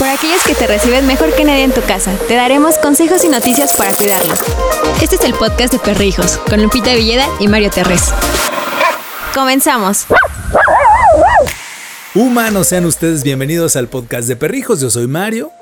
Por aquellos que te reciben mejor que nadie en tu casa, te daremos consejos y noticias para cuidarlos. Este es el podcast de Perrijos, con Lupita Villeda y Mario Terrés. Comenzamos. Humanos, sean ustedes bienvenidos al podcast de Perrijos. Yo soy Mario.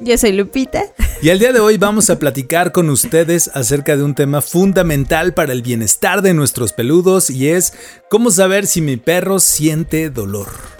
Yo soy Lupita. Y el día de hoy vamos a platicar con ustedes acerca de un tema fundamental para el bienestar de nuestros peludos y es cómo saber si mi perro siente dolor.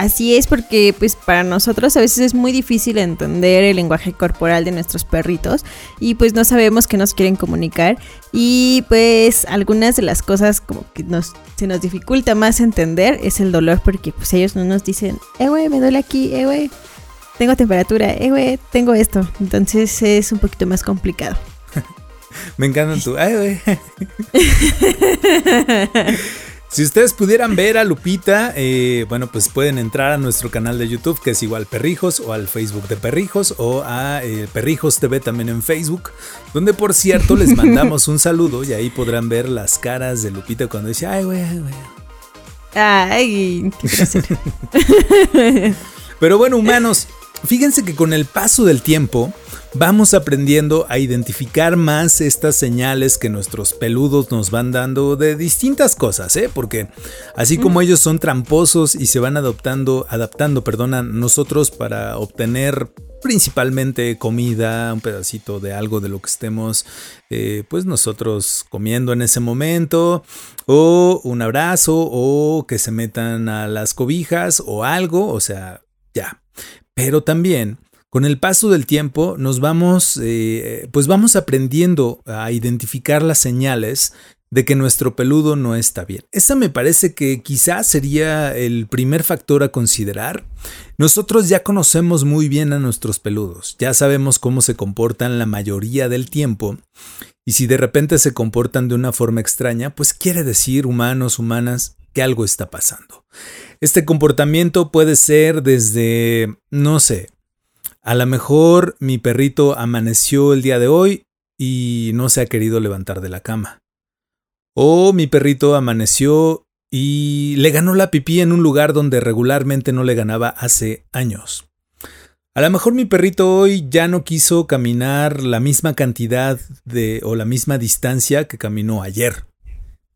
Así es porque pues para nosotros a veces es muy difícil entender el lenguaje corporal de nuestros perritos y pues no sabemos qué nos quieren comunicar y pues algunas de las cosas como que nos se nos dificulta más entender es el dolor porque pues ellos no nos dicen, "Eh güey, me duele aquí, eh güey." tengo temperatura, eh, güey, tengo esto. Entonces es un poquito más complicado. Me encanta tu, ay, güey. Si ustedes pudieran ver a Lupita, eh, bueno, pues pueden entrar a nuestro canal de YouTube, que es igual Perrijos, o al Facebook de Perrijos, o a eh, Perrijos TV también en Facebook, donde por cierto les mandamos un saludo y ahí podrán ver las caras de Lupita cuando dice, ay, güey, ay, güey. Ay, qué Pero bueno, humanos, Fíjense que con el paso del tiempo vamos aprendiendo a identificar más estas señales que nuestros peludos nos van dando de distintas cosas, ¿eh? Porque así como ellos son tramposos y se van adoptando, adaptando, perdona, nosotros para obtener principalmente comida, un pedacito de algo de lo que estemos, eh, pues nosotros comiendo en ese momento, o un abrazo, o que se metan a las cobijas, o algo, o sea, ya, pero también con el paso del tiempo nos vamos, eh, pues vamos aprendiendo a identificar las señales de que nuestro peludo no está bien. Esa me parece que quizás sería el primer factor a considerar. Nosotros ya conocemos muy bien a nuestros peludos, ya sabemos cómo se comportan la mayoría del tiempo, y si de repente se comportan de una forma extraña, pues quiere decir, humanos, humanas, que algo está pasando. Este comportamiento puede ser desde, no sé, a lo mejor mi perrito amaneció el día de hoy y no se ha querido levantar de la cama. O mi perrito amaneció y le ganó la pipí en un lugar donde regularmente no le ganaba hace años. A lo mejor mi perrito hoy ya no quiso caminar la misma cantidad de o la misma distancia que caminó ayer.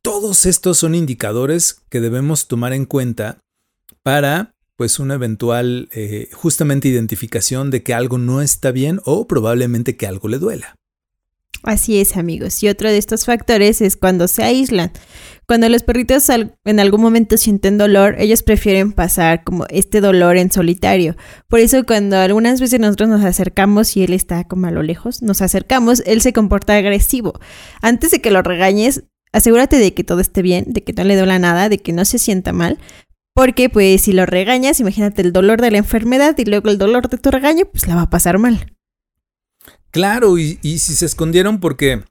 Todos estos son indicadores que debemos tomar en cuenta para pues una eventual eh, justamente identificación de que algo no está bien o probablemente que algo le duela. Así es, amigos. Y otro de estos factores es cuando se aíslan. Cuando los perritos en algún momento sienten dolor, ellos prefieren pasar como este dolor en solitario. Por eso cuando algunas veces nosotros nos acercamos y él está como a lo lejos, nos acercamos, él se comporta agresivo. Antes de que lo regañes, asegúrate de que todo esté bien, de que no le duela nada, de que no se sienta mal, porque pues si lo regañas, imagínate el dolor de la enfermedad y luego el dolor de tu regaño, pues la va a pasar mal. Claro, y, si se escondieron porque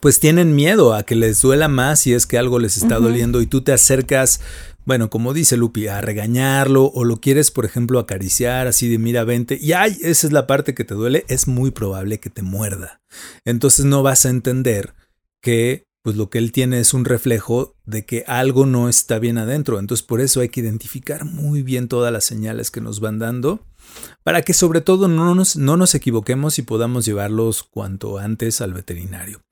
pues tienen miedo a que les duela más si es que algo les está doliendo y tú te acercas, bueno, como dice Lupi, a regañarlo o lo quieres, por ejemplo, acariciar así de mira, vente y ay, esa es la parte que te duele, es muy probable que te muerda. Entonces no vas a entender que pues lo que él tiene es un reflejo de que algo no está bien adentro. Entonces por eso hay que identificar muy bien todas las señales que nos van dando para que sobre todo no nos, no nos equivoquemos y podamos llevarlos cuanto antes al veterinario.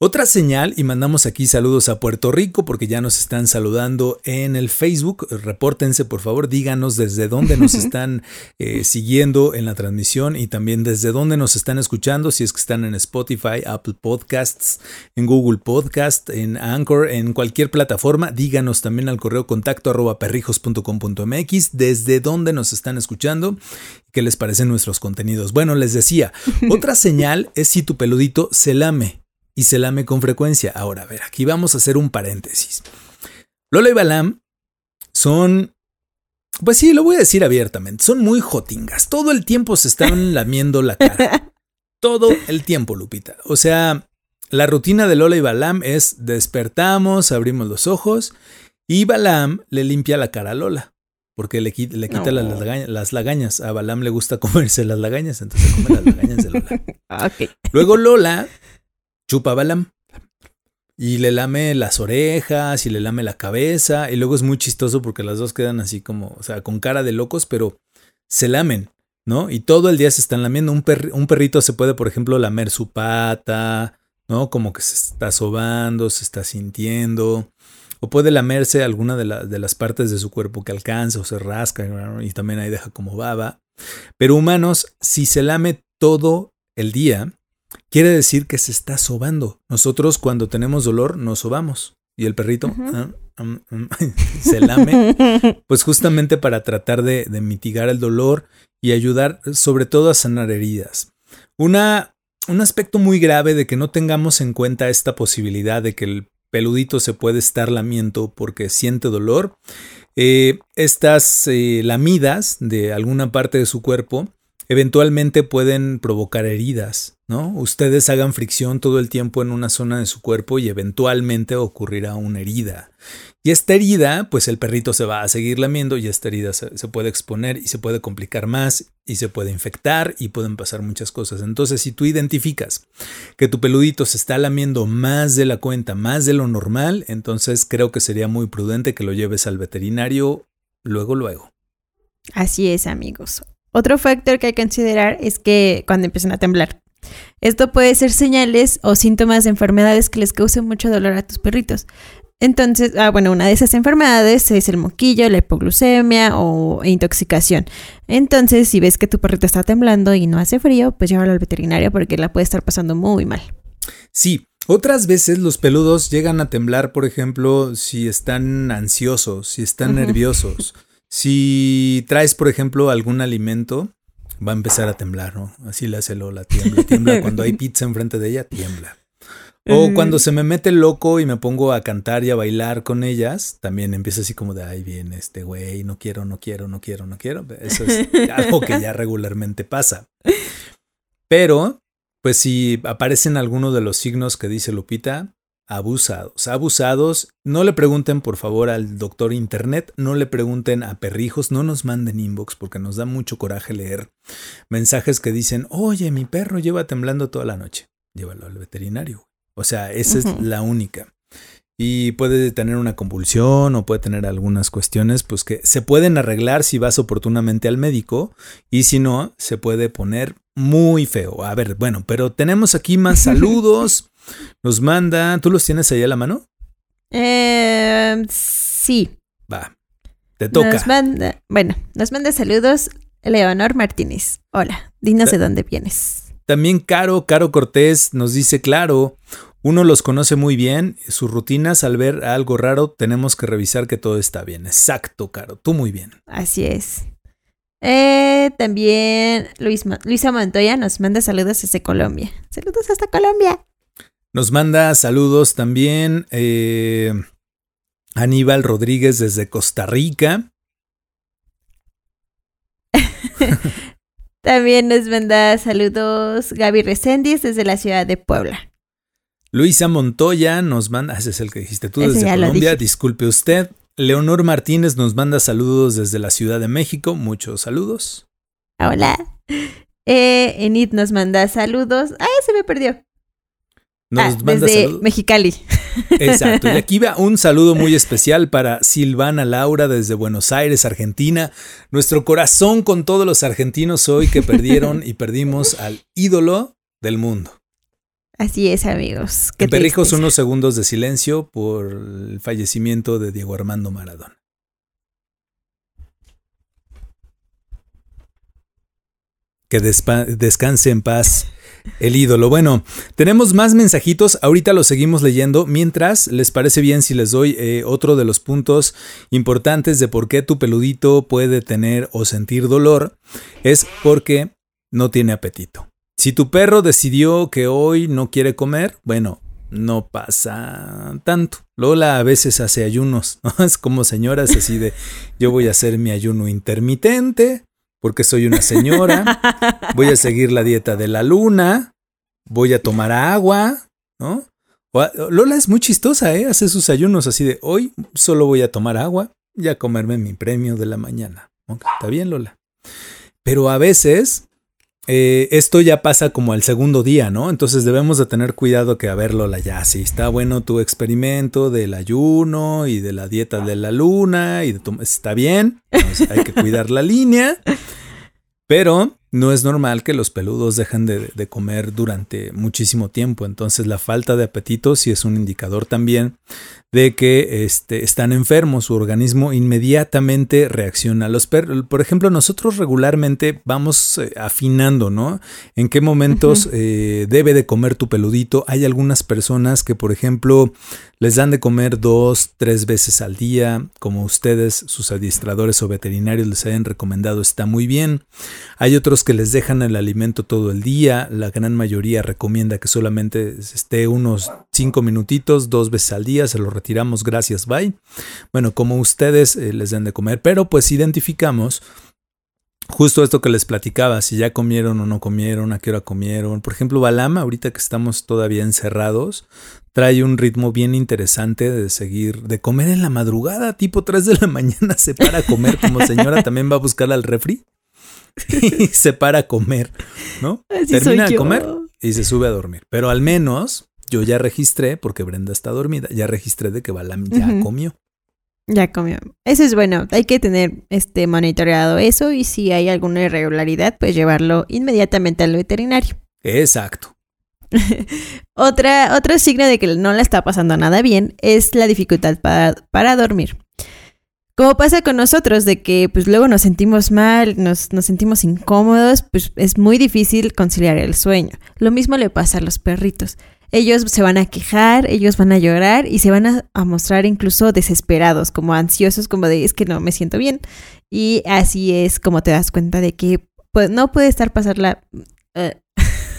Otra señal, y mandamos aquí saludos a Puerto Rico porque ya nos están saludando en el Facebook. Repórtense, por favor, díganos desde dónde nos están eh, siguiendo en la transmisión y también desde dónde nos están escuchando, si es que están en Spotify, Apple Podcasts, en Google Podcast, en Anchor, en cualquier plataforma. Díganos también al correo contacto arroba perrijos.com.mx desde dónde nos están escuchando qué les parecen nuestros contenidos. Bueno, les decía, otra señal es si tu peludito se lame y se lame con frecuencia. Ahora, a ver, aquí vamos a hacer un paréntesis. Lola y Balam son, pues sí, lo voy a decir abiertamente, son muy jotingas. Todo el tiempo se están lamiendo la cara. Todo el tiempo, Lupita. O sea, la rutina de Lola y Balam es despertamos, abrimos los ojos y Balam le limpia la cara a Lola. Porque le, le quita las, lagañas, A Balam le gusta comerse las lagañas, entonces come las lagañas de Lola. Luego Lola chupa Balam. Y le lame las orejas y le lame la cabeza. Y luego es muy chistoso porque las dos quedan así como, o sea, con cara de locos, pero se lamen. ¿no? Y todo el día se están lamiendo. Un, un perrito se puede, por ejemplo, lamer su pata, ¿no? Como que se está sobando, se está sintiendo. O puede lamerse alguna de, de las partes de su cuerpo que alcanza o se rasca y también ahí deja como baba. Pero humanos, si se lame todo el día, quiere decir que se está sobando. Nosotros cuando tenemos dolor nos sobamos. Y el perrito ah, se lame, pues justamente para tratar de, de, mitigar el dolor y ayudar sobre todo a sanar heridas. Una, un aspecto muy grave de que no tengamos en cuenta esta posibilidad de que el peludito se puede estar lamiendo porque siente dolor. Eh, estas eh, lamidas de alguna parte de su cuerpo eventualmente pueden provocar heridas, ¿no? Ustedes hagan fricción todo el tiempo en una zona de su cuerpo y eventualmente ocurrirá una herida. Y esta herida, pues el perrito se va a seguir lamiendo y esta herida se, puede exponer y se puede complicar más y se puede infectar y pueden pasar muchas cosas. Entonces, si tú identificas que tu peludito se está lamiendo más de la cuenta, más de lo normal, entonces creo que sería muy prudente que lo lleves al veterinario luego, luego. Así es, amigos. Otro factor que hay que considerar es que cuando empiezan a temblar. Esto puede ser señales o síntomas de enfermedades que les causen mucho dolor a tus perritos. Entonces, ah, bueno, una de esas enfermedades es el moquillo, la hipoglucemia o intoxicación. Entonces, si ves que tu perrito está temblando y no hace frío, pues llévalo al veterinario porque la puede estar pasando muy mal. Sí, otras veces los peludos llegan a temblar, por ejemplo, si están ansiosos, si están nerviosos. Si traes, por ejemplo, algún alimento, va a empezar a temblar, ¿no? Así le hace Lola, tiembla, tiembla. Cuando hay pizza enfrente de ella, tiembla. O cuando se me mete loco y me pongo a cantar y a bailar con ellas, también empieza así como de, ay, viene este güey, no quiero, no quiero, no quiero, no quiero. Eso es algo que ya regularmente pasa. Pero, pues si aparecen algunos de los signos que dice Lupita, abusados, abusados. No le pregunten por favor al doctor internet, no le pregunten a perrijos, no nos manden inbox porque nos da mucho coraje leer mensajes que dicen, oye, mi perro lleva temblando toda la noche. Llévalo al veterinario. O sea, esa es la única. Y puede tener una convulsión o puede tener algunas cuestiones, pues que se pueden arreglar si vas oportunamente al médico y si no, se puede poner muy feo. A ver, bueno, pero tenemos aquí más saludos. Nos manda, ¿tú los tienes ahí a la mano? Eh, sí. Va, te toca. bueno, nos manda saludos Leonor Martínez. Hola, dinos de dónde vienes. También Caro, Caro Cortés nos dice, claro, uno los conoce muy bien, sus rutinas, al ver algo raro, tenemos que revisar que todo está bien. Exacto, Caro, tú muy bien. Así es. Eh, también Luisa Montoya nos manda saludos desde Colombia. Saludos hasta Colombia. Nos manda saludos también eh, Aníbal Rodríguez desde Costa Rica. también nos manda saludos Gaby Reséndiz desde la ciudad de Puebla. Luisa Montoya nos manda, ese es el que dijiste tú desde Colombia, disculpe usted. Leonor Martínez nos manda saludos desde la Ciudad de México, muchos saludos. Hola. Eh, Enid nos manda saludos. Ah, se me perdió. Nos ah, manda desde Mexicali. Exacto. Y aquí va un saludo muy especial para Silvana Laura desde Buenos Aires, Argentina. Nuestro corazón con todos los argentinos hoy que perdieron y perdimos al ídolo del mundo. Así es, amigos. Qué Perrijos, unos segundos de silencio por el fallecimiento de Diego Armando Maradona. Que descanse en paz el ídolo. Bueno, tenemos más mensajitos, ahorita los seguimos leyendo. Mientras, ¿les parece bien si les doy eh, otro de los puntos importantes de por qué tu peludito puede tener o sentir dolor? Es porque no tiene apetito. Si tu perro decidió que hoy no quiere comer, bueno, no pasa tanto. Lola a veces hace ayunos, ¿no? Es como señoras así de yo voy a hacer mi ayuno intermitente porque soy una señora, voy a seguir la dieta de la luna, voy a tomar agua, ¿no? Lola es muy chistosa, ¿eh? Hace sus ayunos así de hoy solo voy a tomar agua y a comerme mi premio de la mañana. Está bien, Lola. Pero a veces eh, esto ya pasa como al segundo día, ¿no? Entonces debemos de tener cuidado que a verlo la ya, si está bueno tu experimento del ayuno y de la dieta de la luna y de tu, está bien, hay que cuidar la línea, pero no es normal que los peludos dejen de, comer durante muchísimo tiempo. Entonces la falta de apetito sí es un indicador también de que este, están enfermos. Su organismo inmediatamente reacciona. Los por ejemplo, nosotros regularmente vamos eh, afinando, ¿no? En qué momentos eh, debe de comer tu peludito. Hay algunas personas que, por ejemplo, les dan de comer dos, tres veces al día, como ustedes, sus adiestradores o veterinarios les hayan recomendado, está muy bien. Hay otros que les dejan el alimento todo el día, la gran mayoría recomienda que solamente esté unos cinco minutitos, dos veces al día, se lo retiramos, gracias, bye. Bueno, como ustedes eh, les den de comer, pero pues identificamos justo esto que les platicaba, si ya comieron o no comieron, a qué hora comieron. Por ejemplo, Balama, ahorita que estamos todavía encerrados, trae un ritmo bien interesante de seguir, de comer en la madrugada, tipo 3 de la mañana se para a comer, como señora también va a buscar al refri y se para a comer, ¿no? Termina de comer y se sube a dormir. Pero al menos yo ya registré, porque Brenda está dormida, ya registré de que Balam ya comió. Ya comió. Eso es bueno. Hay que tener este monitoreado eso y si hay alguna irregularidad, pues llevarlo inmediatamente al veterinario. Exacto. Otra, otro signo de que no le está pasando nada bien es la dificultad para, para dormir. Como pasa con nosotros, de que pues luego nos sentimos mal, nos, nos, sentimos incómodos, pues es muy difícil conciliar el sueño. Lo mismo le pasa a los perritos. Ellos se van a quejar, ellos van a llorar y se van a, mostrar incluso desesperados, como ansiosos, como de es que no me siento bien. Y así es como te das cuenta de que pues, no puede estar pasarla. Uh,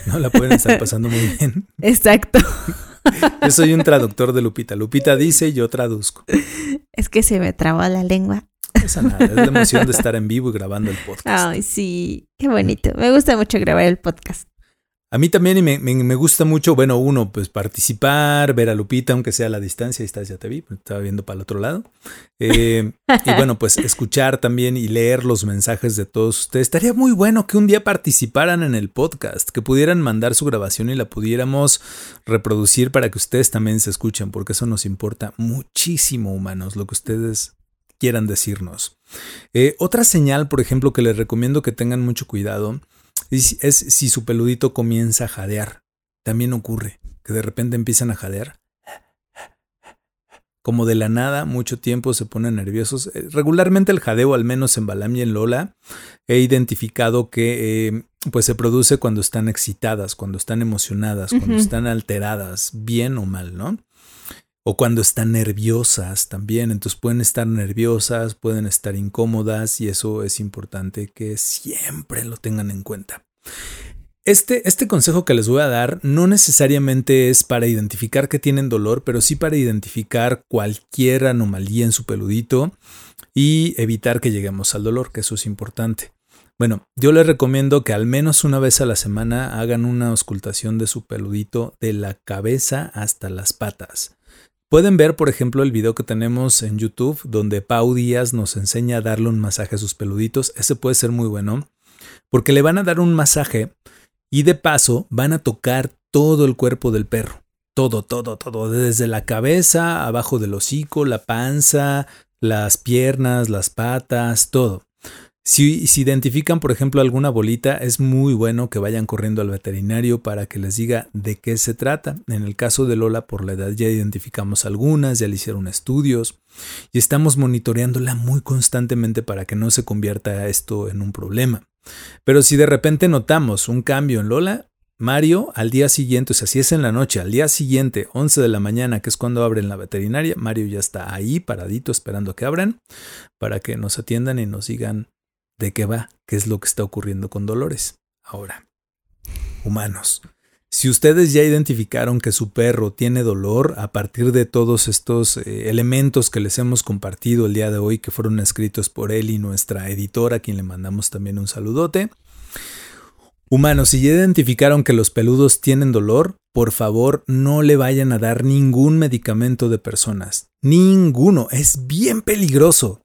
no la pueden estar pasando muy bien. Exacto. Yo soy un traductor de Lupita. Lupita dice y yo traduzco. Es que se me trabó la lengua. Esa nada, es la emoción de estar en vivo y grabando el podcast. Ay, sí, qué bonito. Me gusta mucho grabar el podcast. A mí también y me, me, gusta mucho, bueno, uno, pues participar, ver a Lupita, aunque sea a la distancia, ahí estás, ya te vi, estaba viendo para el otro lado. Eh, y bueno, pues escuchar también y leer los mensajes de todos ustedes. Estaría muy bueno que un día participaran en el podcast, que pudieran mandar su grabación y la pudiéramos reproducir para que ustedes también se escuchen, porque eso nos importa muchísimo, humanos, lo que ustedes quieran decirnos. Eh, otra señal, por ejemplo, que les recomiendo que tengan mucho cuidado es si su peludito comienza a jadear. También ocurre que de repente empiezan a jadear. Como de la nada, mucho tiempo se ponen nerviosos. Eh, regularmente el jadeo, al menos en Balam y en Lola, he identificado que eh, pues se produce cuando están excitadas, cuando están emocionadas, cuando están alteradas, bien o mal, ¿no? O cuando están nerviosas también. Entonces pueden estar nerviosas, pueden estar incómodas y eso es importante que siempre lo tengan en cuenta. Este, este, consejo que les voy a dar no necesariamente es para identificar que tienen dolor, pero sí para identificar cualquier anomalía en su peludito y evitar que lleguemos al dolor, que eso es importante. Bueno, yo les recomiendo que al menos una vez a la semana hagan una auscultación de su peludito de la cabeza hasta las patas. Pueden ver, por ejemplo, el video que tenemos en YouTube donde Pau Díaz nos enseña a darle un masaje a sus peluditos. Ese puede ser muy bueno porque le van a dar un masaje y de paso van a tocar todo el cuerpo del perro. Todo, todo, todo. Desde la cabeza, abajo del hocico, la panza, las piernas, las patas, todo. Si, identifican, por ejemplo, alguna bolita, es muy bueno que vayan corriendo al veterinario para que les diga de qué se trata. En el caso de Lola, por la edad ya identificamos algunas, ya le hicieron estudios y estamos monitoreándola muy constantemente para que no se convierta esto en un problema. Pero si de repente notamos un cambio en Lola, Mario al día siguiente, o sea, si es en la noche, al día siguiente, 11 de la mañana, que es cuando abren la veterinaria, Mario ya está ahí paradito esperando que abran para que nos atiendan y nos digan de qué va, qué es lo que está ocurriendo con Dolores. Ahora, humanos, si ustedes ya identificaron que su perro tiene dolor a partir de todos estos eh, elementos que les hemos compartido el día de hoy, que fueron escritos por él y nuestra editora, a quien le mandamos también un saludote. Humanos, si ya identificaron que los peludos tienen dolor, por favor no le vayan a dar ningún medicamento de personas. Ninguno. Es bien peligroso.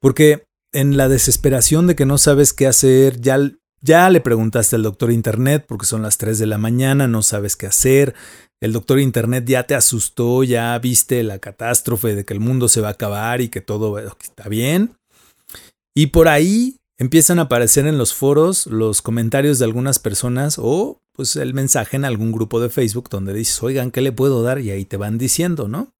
Porque en la desesperación de que no sabes qué hacer, ya, ya le preguntaste al doctor Internet porque son las 3 de la mañana, no sabes qué hacer, el doctor Internet ya te asustó, ya viste la catástrofe de que el mundo se va a acabar y que todo está bien. Y por ahí empiezan a aparecer en los foros los comentarios de algunas personas o pues el mensaje en algún grupo de Facebook donde dices, oigan, ¿qué le puedo dar? Y ahí te van diciendo, ¿no?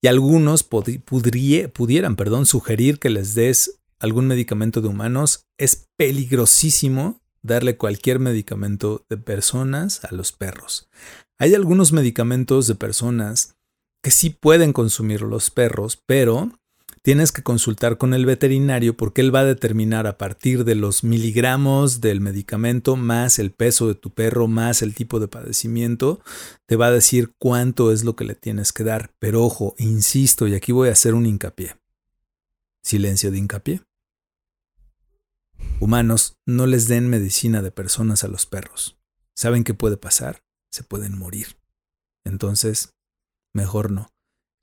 Y algunos pudieran, sugerir que les des algún medicamento de humanos. Es peligrosísimo darle cualquier medicamento de personas a los perros. Hay algunos medicamentos de personas que sí pueden consumir los perros, pero tienes que consultar con el veterinario porque él va a determinar a partir de los miligramos del medicamento más el peso de tu perro más el tipo de padecimiento, te va a decir cuánto es lo que le tienes que dar. Pero ojo, insisto, y aquí voy a hacer un hincapié. Silencio de hincapié. Humanos, no les den medicina de personas a los perros. ¿Saben qué puede pasar? Se pueden morir. Entonces, mejor no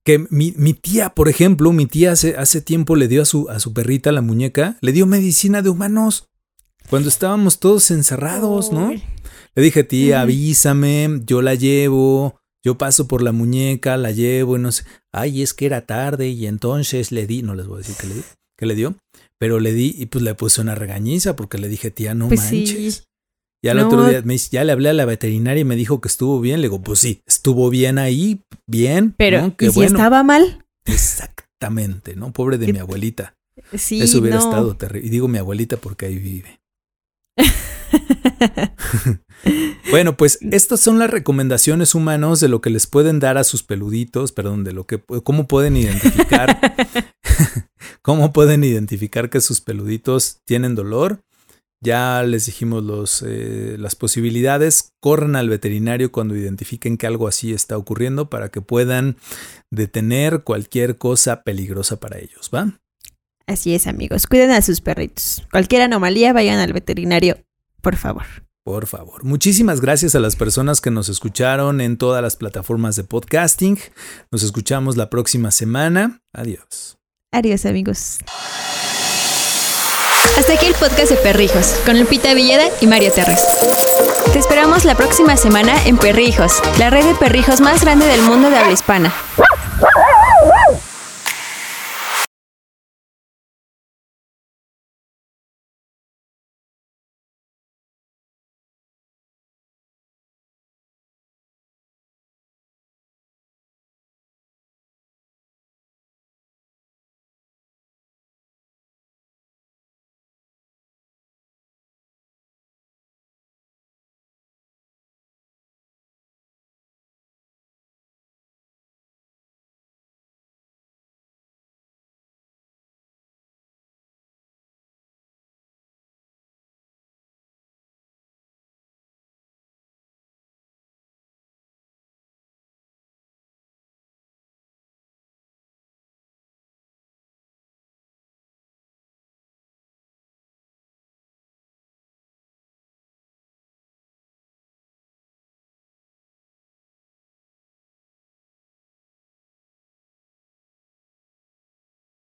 que mi, mi, tía, por ejemplo, mi tía hace, hace tiempo le dio a su, a su perrita, la muñeca, le dio medicina de humanos. Cuando estábamos todos encerrados, ¿no? Le dije, tía, avísame, yo la llevo, yo paso por la muñeca, la llevo y no sé. Ay, es que era tarde y entonces le di, no les voy a decir que le que le dio, pero le di y pues le puse una regañiza porque le dije, tía, no pues manches. Y al otro día me dice, ya le hablé a la veterinaria y me dijo que estuvo bien. Le digo, pues sí, estuvo bien ahí, bien. Pero, ¿y si estaba mal? Exactamente, ¿no? Pobre de mi abuelita. Sí. Eso hubiera estado terrible. Y digo mi abuelita porque ahí vive. bueno, pues estas son las recomendaciones humanos de lo que les pueden dar a sus peluditos, perdón, de lo que cómo pueden identificar cómo pueden identificar que sus peluditos tienen dolor ya les dijimos los, eh, las posibilidades. Corran al veterinario cuando identifiquen que algo así está ocurriendo para que puedan detener cualquier cosa peligrosa para ellos, ¿va? Así es, amigos. Cuiden a sus perritos. Cualquier anomalía, vayan al veterinario, por favor. Por favor. Muchísimas gracias a las personas que nos escucharon en todas las plataformas de podcasting. Nos escuchamos la próxima semana. Adiós. Adiós, amigos. Hasta aquí el podcast de Perrijos, con Lupita Villeda y Mario Terres. Te esperamos la próxima semana en Perrijos, la red de perrijos más grande del mundo de habla hispana.